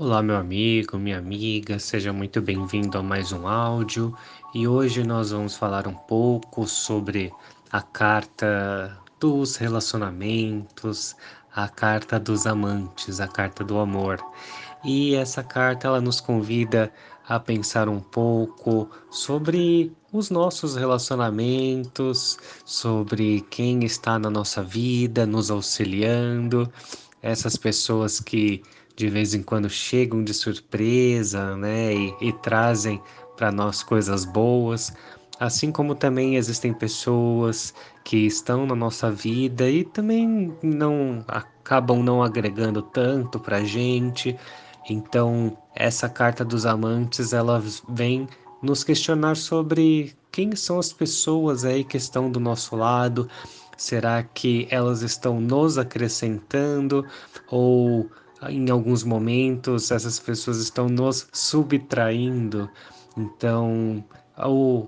Olá, meu amigo, minha amiga, seja muito bem-vindo a mais um áudio e hoje nós vamos falar um pouco sobre a carta dos relacionamentos, a carta dos amantes, a carta do amor. E essa carta ela nos convida a pensar um pouco sobre os nossos relacionamentos, sobre quem está na nossa vida, nos auxiliando, essas pessoas que de vez em quando chegam de surpresa, né, e, e trazem para nós coisas boas, assim como também existem pessoas que estão na nossa vida e também não acabam não agregando tanto para gente. Então, essa carta dos amantes, ela vem nos questionar sobre quem são as pessoas aí que estão do nosso lado. Será que elas estão nos acrescentando ou em alguns momentos essas pessoas estão nos subtraindo. Então,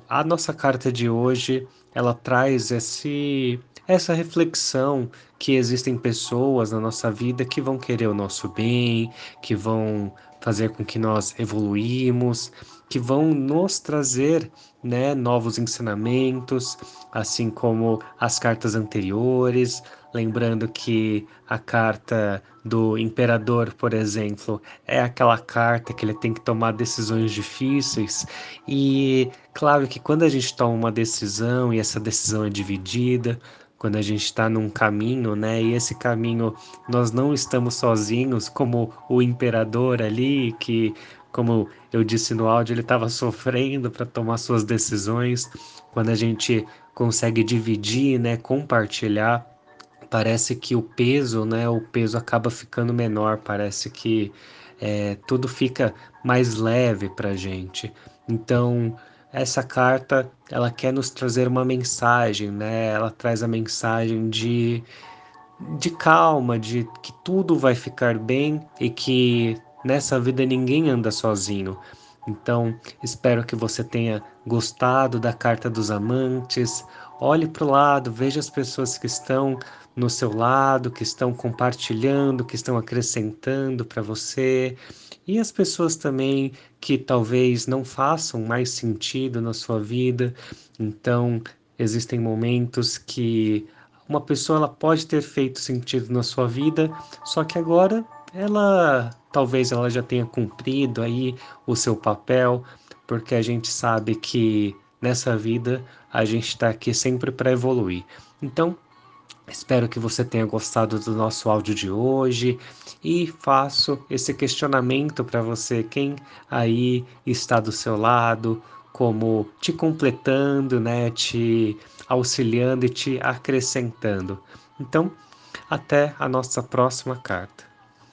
a nossa carta de hoje, ela traz esse essa reflexão que existem pessoas na nossa vida que vão querer o nosso bem, que vão fazer com que nós evoluímos, que vão nos trazer né, novos ensinamentos, assim como as cartas anteriores. Lembrando que a carta do imperador, por exemplo, é aquela carta que ele tem que tomar decisões difíceis. E claro que quando a gente toma uma decisão e essa decisão é dividida, quando a gente está num caminho, né? E esse caminho nós não estamos sozinhos, como o imperador ali, que, como eu disse no áudio, ele estava sofrendo para tomar suas decisões. Quando a gente consegue dividir, né? Compartilhar, parece que o peso, né? O peso acaba ficando menor, parece que é, tudo fica mais leve para gente. Então essa carta ela quer nos trazer uma mensagem, né? Ela traz a mensagem de de calma, de que tudo vai ficar bem e que nessa vida ninguém anda sozinho. Então, espero que você tenha gostado da carta dos amantes. Olhe para o lado, veja as pessoas que estão no seu lado, que estão compartilhando, que estão acrescentando para você e as pessoas também que talvez não façam mais sentido na sua vida. Então, existem momentos que uma pessoa ela pode ter feito sentido na sua vida, só que agora ela talvez ela já tenha cumprido aí o seu papel, porque a gente sabe que nessa vida a gente está aqui sempre para evoluir. Então, Espero que você tenha gostado do nosso áudio de hoje e faço esse questionamento para você, quem aí está do seu lado, como te completando, né, te auxiliando e te acrescentando. Então, até a nossa próxima carta.